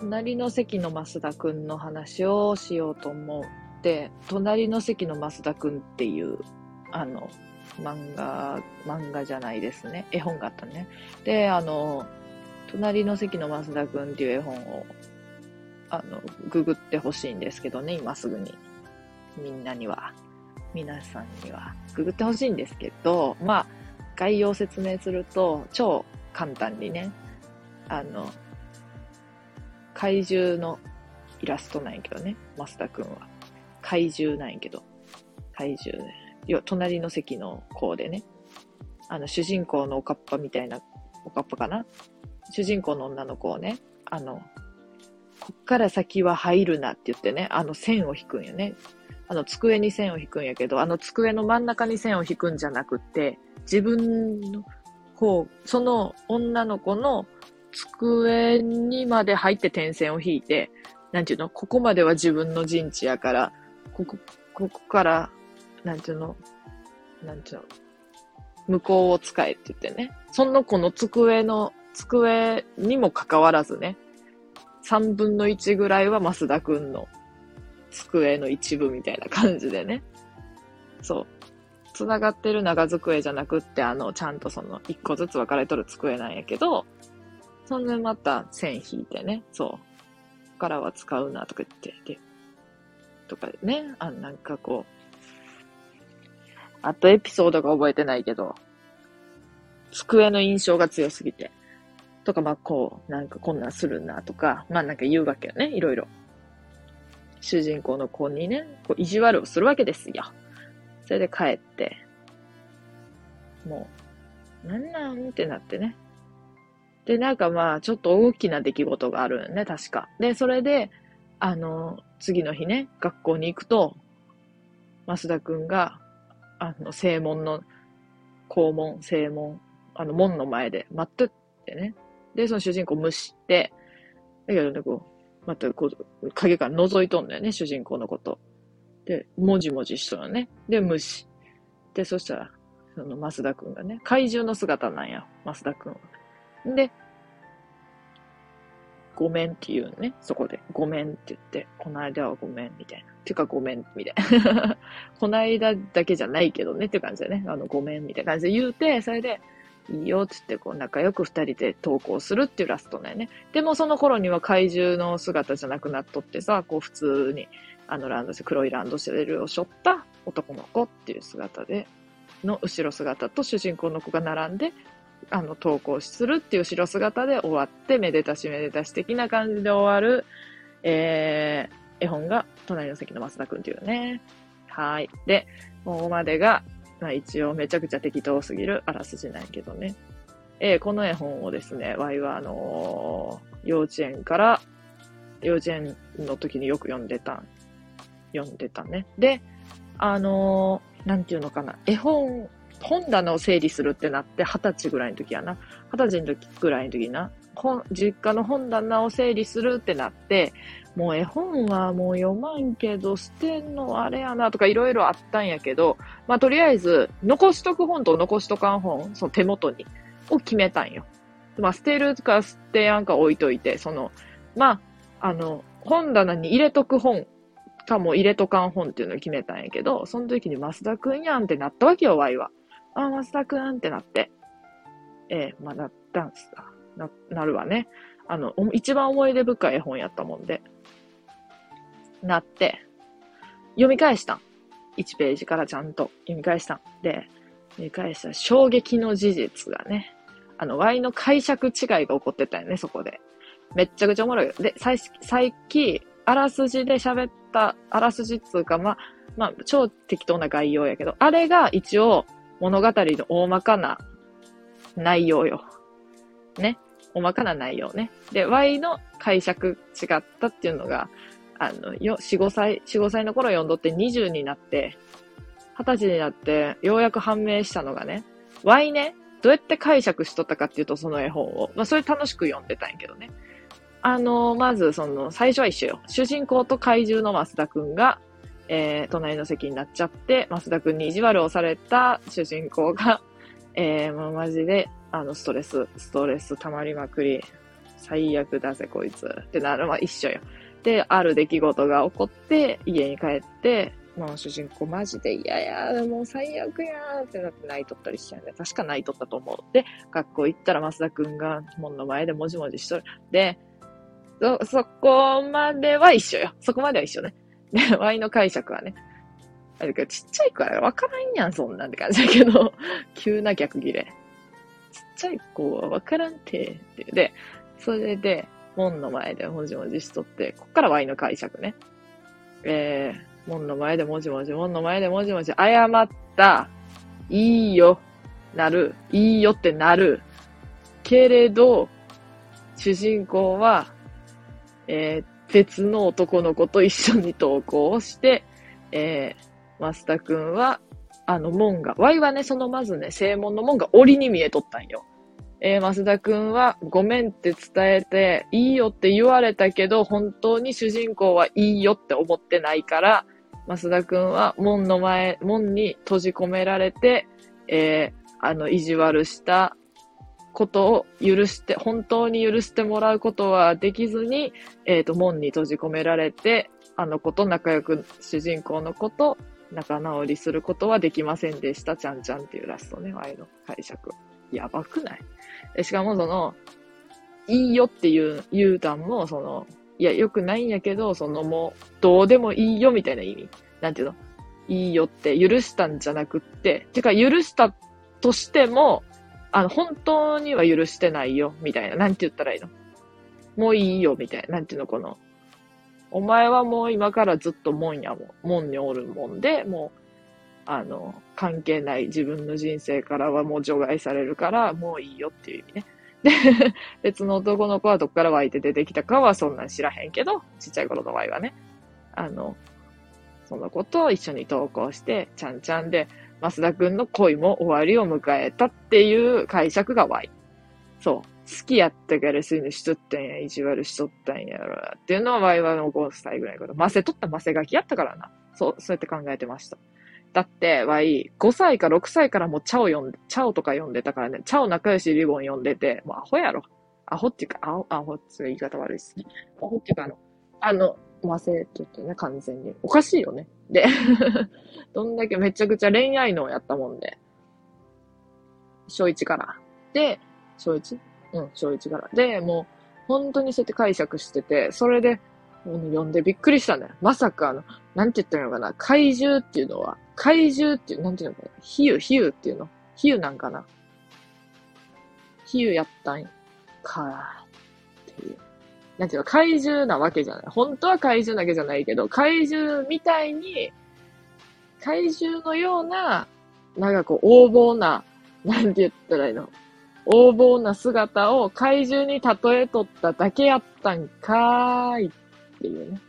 隣の席の増田くんの話をしようと思って、隣の席の増田くんっていう、あの、漫画、漫画じゃないですね。絵本があったね。で、あの、隣の席の増田くんっていう絵本を、あの、ググってほしいんですけどね、今すぐに。みんなには、皆さんには、ググってほしいんですけど、まあ、概要説明すると、超簡単にね、あの、怪獣のイラストなんやけどね、増田くんは。怪獣なんやけど、怪獣ね。よ、隣の席の子でね、あの、主人公のおかっぱみたいな、おかっぱかな主人公の女の子をね、あの、こっから先は入るなって言ってね、あの線を引くんよね。あの机に線を引くんやけど、あの机の真ん中に線を引くんじゃなくて、自分の方、その女の子の机にまで入って点線を引いて、なんていうのここまでは自分の陣地やから、ここ、ここから、なんていうのなんていうの向こうを使えって言ってね。その子の机の、机にもかかわらずね、3分の1ぐらいは増田くんの机の一部みたいな感じでね。そう。繋がってる長机じゃなくって、あの、ちゃんとその、一個ずつ分かれとる机なんやけど、そんでまた線引いてね、そう。ここからは使うなとか言って、で、とかでね、あなんかこう、あとエピソードが覚えてないけど、机の印象が強すぎて、とか、まあこう、なんかこんなんするなとか、まあなんか言うわけよね、いろいろ。主人公の子にね、こう意地悪をするわけですよ。それで帰って、もう、なんなん？ってなってね。で、なんかまあ、ちょっと大きな出来事があるよね、確か。で、それで、あの、次の日ね、学校に行くと、増田くんが、あの、正門の、校門、正門、あの、門の前で待ってってね。で、その主人公無視って、だけどね、こう、またこう、影から覗いとんだよね、主人公のこと。で、もじもじしとるのね。で、無視。で、そしたら、その増田くんがね、怪獣の姿なんや、増田くんは。で、ごめんって言うのね、そこで。ごめんって言って、この間はごめん、みたいな。てかごめん、みたいな。この間だけじゃないけどね、って感じでね、あの、ごめん、みたいな感じで言うて、それで、いいよって言って、こう、仲良く二人で投稿するっていうラストだよね。でもその頃には怪獣の姿じゃなくなっとってさ、こう、普通に、あの、ランドセル、黒いランドセルを背負った男の子っていう姿で、の後ろ姿と主人公の子が並んで、あの、投稿するっていう後ろ姿で終わって、めでたしめでたし的な感じで終わる、えー、絵本が、隣の席の増田くんっていうね。はい。で、ここまでが、まあ一応めちゃくちゃ適当すぎるあらすじなんやけどね。えーこの絵本をですね、ワイはあのー幼稚園から、幼稚園の時によく読んでた、読んでたね。で、あのーなんていうのかな、絵本、本棚を整理するってなって、二十歳ぐらいの時やな。二十歳の時ぐらいの時な、本、実家の本棚を整理するってなって、もう絵本はもう読まんけど、捨てんのあれやなとかいろいろあったんやけど、まあとりあえず、残しとく本と残しとかん本、その手元に、を決めたんよ。まあ捨てるか捨てやんか置いといて、その、まあ、あの、本棚に入れとく本かも入れとかん本っていうのを決めたんやけど、その時に増田くんやんってなったわけよ、ワイは。あ、増田くんってなって。ええまあなったんすか。な、なるわね。あの、一番思い出深い絵本やったもんで。なって、読み返した。1ページからちゃんと読み返した。で、読み返した衝撃の事実がね、あの、Y の解釈違いが起こってたよね、そこで。めっちゃくちゃおもろいよ。で、最近、あらすじで喋った、あらすじっつうか、まあ、まあ、超適当な概要やけど、あれが一応物語の大まかな内容よ。ね。大まかな内容ね。で、Y の解釈違ったっていうのが、あの、よ、4、5歳、4、5歳の頃読んどって20になって、20歳になって、ようやく判明したのがね、Y ね、どうやって解釈しとったかっていうと、その絵本を。まあ、それ楽しく読んでたんやけどね。あの、まず、その、最初は一緒よ。主人公と怪獣の増田くんが、えー、隣の席になっちゃって、増田くんに意地悪をされた主人公が、えー、もうマジで、あの、ストレス、ストレス溜まりまくり、最悪だぜ、こいつ。ってなる、まあ一緒よ。で、ある出来事が起こって、家に帰って、もう主人公マジで嫌や、もう最悪やーってなって泣いとったりしちゃうんで、確か泣いとったと思う。で、学校行ったら増田くんが門の前でもじもじしとる。で、そ、そこまでは一緒よ。そこまでは一緒ね。で、ワイの解釈はね。あれか、ちっちゃい子はわからんやん、そんなんって感じだけど、急な逆ギレ。ちっちゃい子はわからんて、って。で、それで、門の前でもじもじしとって、こっからワイの解釈ね。えー、門の前でもじもじ、門の前でもじもじ、謝った、いいよ、なる、いいよってなる。けれど、主人公は、えー、別の男の子と一緒に投稿をして、えー、マスタくんは、あの門が、ワイはね、そのまずね、正門の門が檻に見えとったんよ。えー、増田くんは、ごめんって伝えて、いいよって言われたけど、本当に主人公はいいよって思ってないから、増田くんは門の前、門に閉じ込められて、えー、あの、意地悪したことを許して、本当に許してもらうことはできずに、えっ、ー、と、門に閉じ込められて、あの子と仲良く、主人公の子と仲直りすることはできませんでした。ちゃんちゃんっていうラストね、イの解釈。やばくない？しかもその、いいよっていう、言うたんも、その、いや、よくないんやけど、そのもう、どうでもいいよみたいな意味。なんていうの？いいよって許したんじゃなくって、てか許したとしても、あの、本当には許してないよ、みたいな。なんて言ったらいいの？もういいよ、みたいな。なんていうの、この。お前はもう今からずっと門やもん、門におるもんで、もう、あの、関係ない自分の人生からはもう除外されるから、もういいよっていう意味ね。で、別の男の子はどっから湧いて出てきたかはそんなん知らへんけど、ちっちゃい頃の場合はね。あの、その子と一緒に投稿して、ちゃんちゃんで、増田くんの恋も終わりを迎えたっていう解釈が Y。そう。好きやったからそういうのしとったんや、意地悪しとったんやろ。っていうのは Y はの5歳ぐらいから。マセとったマセガキやったからな。そう、そうやって考えてました。だって、Y、5歳か6歳からもうチャオ読んで、チャオとか読んでたからね、チャオ仲良しリボン読んでて、もうアホやろ。アホっていうか、アホ、アホって言い方悪いっすね。アホっていうか、あの、あの、マセとってね、完全に。おかしいよね。で、どんだけめちゃくちゃ恋愛能やったもんで。小1から。で、小 1? うん、小1から。で、もう、本当にそうやって解釈してて、それで、もう読んでびっくりしたんだよ。まさかあの、なんて言ったらいいのかな。怪獣っていうのは、怪獣っていう、なんていうの？かな。比喩、比喩っていうの？比喩なんかな？比喩やったんか、っていう。なんていうの、怪獣なわけじゃない。本当は怪獣だけじゃないけど、怪獣みたいに、怪獣のような、なんかこう、横暴な、なんて言ったらいいの？横暴な姿を怪獣に例えとっただけやったんかーいっていうね。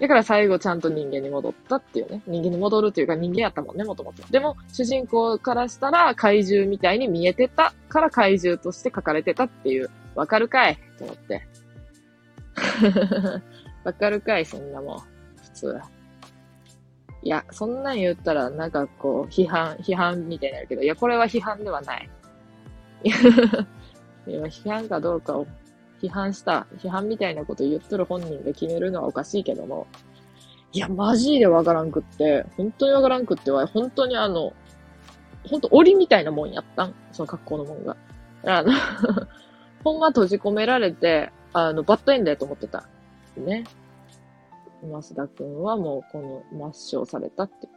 だから最後ちゃんと人間に戻ったっていうね。人間に戻るっていうか人間やったもんね、もともと。でも、主人公からしたら怪獣みたいに見えてたから怪獣として書かれてたっていう。わかるかい？と思って。わかるかい？そんなもん。普通。いや、そんなん言ったら、なんかこう、批判、批判みたいになるけど、いや、これは批判ではない。いや、批判かどうかを批判した、批判みたいなこと言っとる本人が決めるのはおかしいけども、いや、マジでわからんくって、本当にわからんくっては、本当にあの、本当檻みたいなもんやったんその格好のもんが。あのほんま閉じ込められて、あの、バッドエンドやと思ってた。ね。増田くんはもうこの抹消されたって。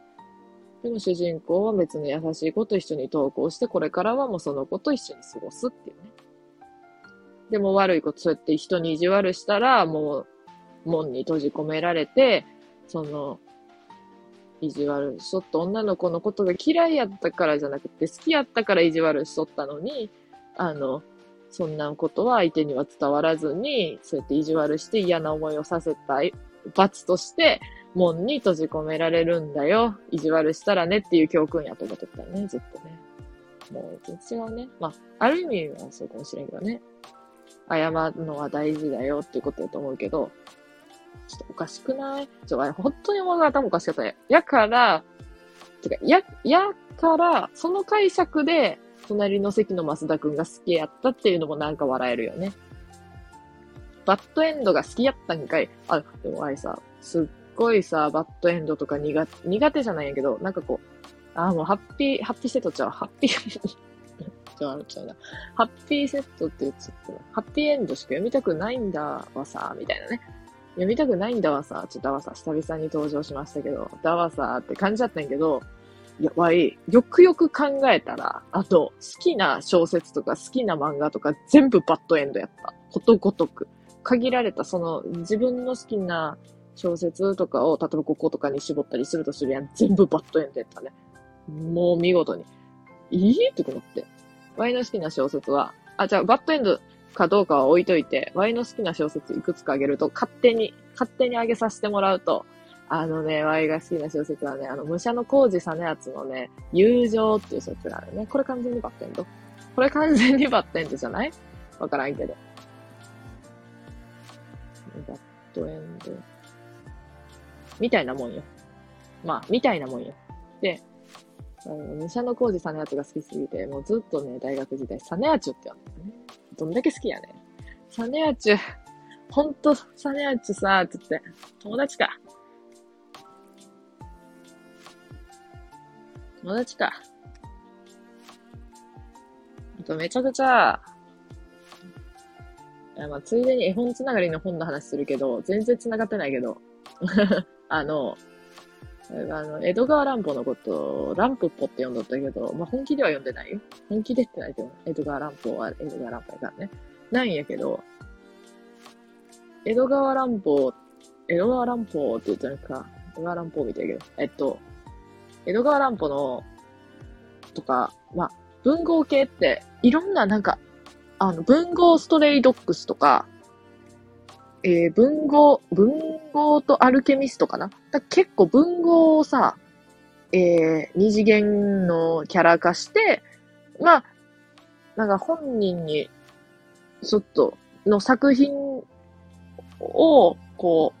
でも主人公は別に優しい子と一緒に投稿して、これからはもうその子と一緒に過ごすっていうね。でも悪いこと、そうやって人に意地悪したら、もう、門に閉じ込められて、その、意地悪しとった女の子のことが嫌いやったからじゃなくて、好きやったから意地悪しとったのに、あの、そんなことは相手には伝わらずに、そうやって意地悪して嫌な思いをさせた、罰として、門に閉じ込められるんだよ。意地悪したらねっていう教訓やと思ってたね、ずっとね。もう全然違うね。まあ、ある意味はそうかもしれんけどね。謝るのは大事だよっていうことだと思うけど、ちょっとおかしくない？ちょ、あれ本当に物語頭おかしかったね。やから、てか、や、やから、その解釈で、隣の席の増田くんが好きやったっていうのもなんか笑えるよね。バッドエンドが好きやったんかい。あ、でもあいさ、すっごいさ、バッドエンドとか苦手苦手じゃないんやけど、なんかこう、あ、もうハッピー、ハッピーセットちゃう？ハッピーちゃうちゃうな。ハッピーセットって言っちゃったハッピーエンドしか読みたくないんだわさ、みたいなね。読みたくないんだわさ、ちょっとだわさ、久々に登場しましたけど、だわさって感じだったんやけど、や、わい、よくよく考えたら、あと、好きな小説とか好きな漫画とか全部バッドエンドやった。ことごとく。限られた、その、自分の好きな小説とかを、例えばこことかに絞ったりするとするやん。全部バッドエンドやったね。もう見事に。いいって思って。ワイの好きな小説は、あ、じゃあ、バッドエンドかどうかは置いといて、ワイの好きな小説いくつかあげると、勝手に、勝手にあげさせてもらうと、あのね、ワイが好きな小説はね、あの、武者の工事実篤のね、友情っていう小説があるね。これ完全にバッドエンド？これ完全にバッドエンドじゃない？わからんけど。バッドエンド。みたいなもんよ。まあ、みたいなもんよ。で、あの、武者の工事実篤が好きすぎて、もうずっとね、大学時代、実篤って呼んでね。どんだけ好きやねん。実篤、ほんと、実篤さ、つって、友達か。友達か。あと、めちゃくちゃ、まあ、ついでに絵本つながりの本の話するけど、全然繋がってないけど、あの、あの、江戸川乱歩のことを、乱歩っぽって読んだったけど、まあ、本気では読んでないよ。本気でってないけど、江戸川乱歩は江戸川乱歩やからね。ないんやけど、江戸川乱歩、江戸川乱歩って言ったのか、江戸川乱歩みたいけど、えっと、江戸川乱歩の、とか、まあ、文豪系って、いろんななんか、あの、文豪ストレイドックスとか、えー、文豪、文豪とアルケミストかな？だ結構文豪をさ、えー、二次元のキャラ化して、まあ、なんか本人に、ちょっと、の作品を、こ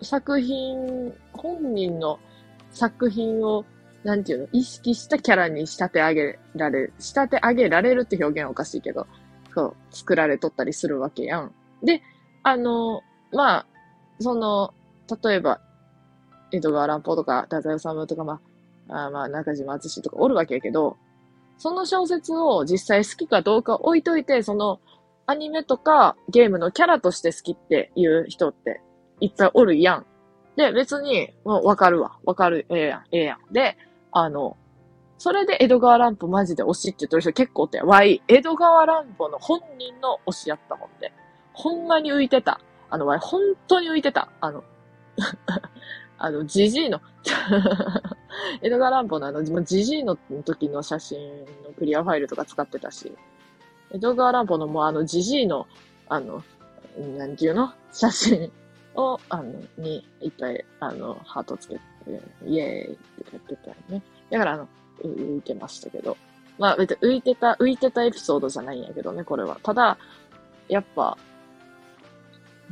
う、作品、本人の作品を、なんていうの、意識したキャラに仕立て上げられる、仕立て上げられるって表現はおかしいけど、そう、作られとったりするわけやん。で、あの、まあ、その、例えば、江戸川乱歩とか、太宰治とか、まあ、あまあ、中島敦とかおるわけやけど、その小説を実際好きかどうか置いといて、その、アニメとかゲームのキャラとして好きっていう人っていっぱいおるやん。で、別に、もうわかるわ。わかる。ええやん。ええやん。で、あの、それで江戸川乱歩マジで推しって言ってる人結構って、わい、江戸川乱歩の本人の推しやったもんで。ほんまに浮いてた。あの、わい、本当に浮いてた。あの、あの、ジジイの 江戸川乱歩のあの、ジジイの時の写真のクリアファイルとか使ってたし、江戸川乱歩のもうあの、ジジイの、あの、なんていうの？写真を、あの、に、いっぱい、あの、ハートつけて、イエーイってやってたよね。だから、あの、浮いてましたけど。まあ、浮いてた、浮いてたエピソードじゃないんやけどね、これは。ただ、やっぱ、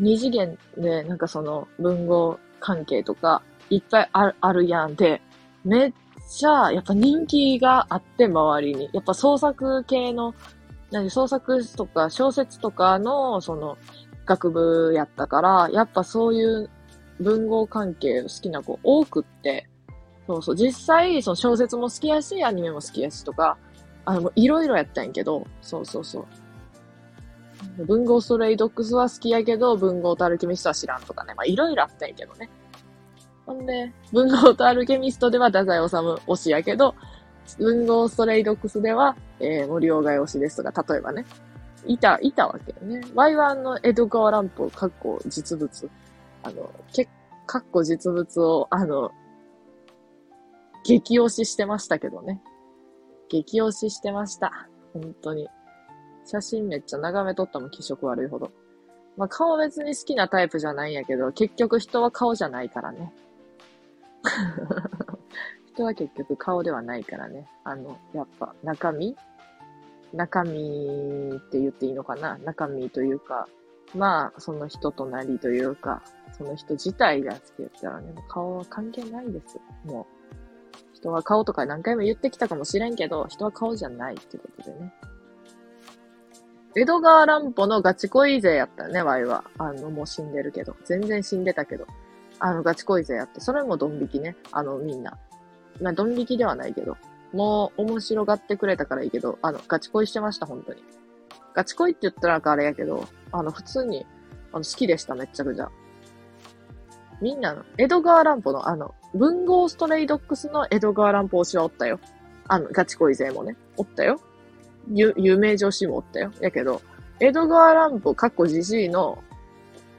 二次元で、なんかその、文豪関係とか、いっぱいあるあるやんで、めっちゃ、やっぱ人気があって、周りに。やっぱ創作系の、何、創作とか小説とかの、その、学部やったから、やっぱそういう文豪関係好きな子多くって、そうそう、実際、その小説も好きやし、アニメも好きやしとか、あの、いろいろやったんやけど、そうそうそう。文豪ストレイドックスは好きやけど、文豪とアルケミストは知らんとかね。まあ、いろいろあったんやけどね。ほんで、文豪とアルケミストでは太宰治推しやけど、文豪ストレイドックスでは、えー、森鴎外推しですとか、例えばね。いた、いたわけよね。ワイワンの江戸川乱歩、かっこ実物。あの、け、かっこ実物を、あの、激推ししてましたけどね。激推ししてました。本当に。写真めっちゃ眺めとったもん、気色悪いほど。まあ、顔別に好きなタイプじゃないんやけど、結局人は顔じゃないからね。人は結局顔ではないからね。あの、やっぱ中身？中身って言っていいのかな？中身というか、まあ、その人となりというか、その人自体が好きだったらね、もう顔は関係ないです。もう。人は顔とか何回も言ってきたかもしれんけど、人は顔じゃないってことでね。江戸川乱歩のガチ恋勢やったね、ワイは。あの、もう死んでるけど。全然死んでたけど。あの、ガチ恋勢やって。それもドン引きね。あの、みんな。まあ、ドン引きではないけど。もう、面白がってくれたからいいけど、あの、ガチ恋してました、本当に。ガチ恋って言ったらなんかあれやけど、あの、普通に、あの、好きでした、めっちゃくちゃ。みんなの、江戸川乱歩の、あの、文豪ストレイドックスの江戸川乱歩推しはおったよ。あの、ガチ恋勢もね、おったよ。有有名女子もおったよ。やけど、江戸川乱歩、かっこじじいの、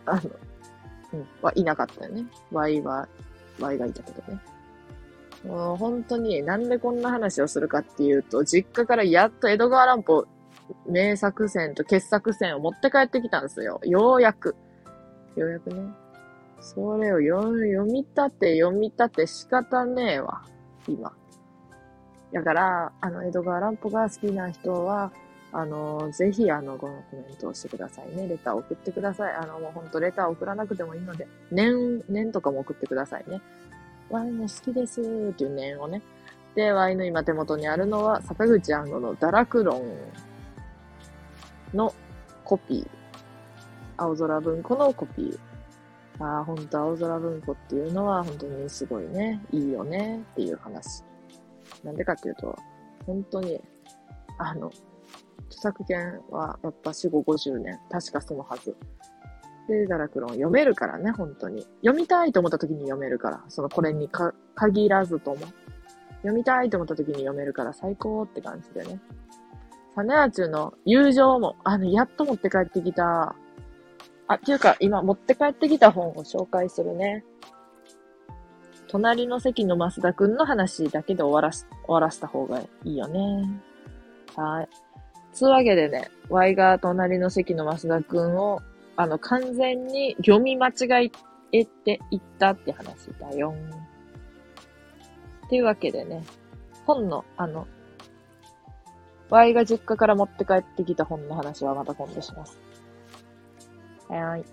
あの、うん、はいなかったよね。Y は、Y がいたけどね。もう本当になんでこんな話をするかっていうと、実家からやっと江戸川乱歩名作戦と傑作戦を持って帰ってきたんですよ。ようやく。ようやくね。それを読み立て、読み立て仕方ねえわ。今。だから、あの、江戸川乱歩が好きな人は、あの、ぜひ、あの、このコメントをしてくださいね。レター送ってください。あの、もうほんとレター送らなくてもいいので、念、念とかも送ってくださいね。ワイも好きですっていう念をね。で、ワイの今手元にあるのは、坂口安吾の堕落論のコピー。青空文庫のコピー。ああ、ほんと青空文庫っていうのは本当にすごいね。いいよねっていう話。なんでかっていうと、本当に、あの、著作権はやっぱ4、5、50年。確かそのはず。で、ダラクロン読めるからね、本当に。読みたいと思った時に読めるから。そのこれにか限らずとも。読みたいと思った時に読めるから最高って感じでね。サネアチュの友情も、あの、やっと持って帰ってきた。あ、っていうか、今持って帰ってきた本を紹介するね。隣の席の増田くんの話だけで終わらす、終わらせた方がいいよね。はい。つうわけでね、Y が隣の席の増田くんを、あの、完全に読み間違えていったって話だよ。っていうわけでね、本の、あの、Y が実家から持って帰ってきた本の話はまた今度します。はい。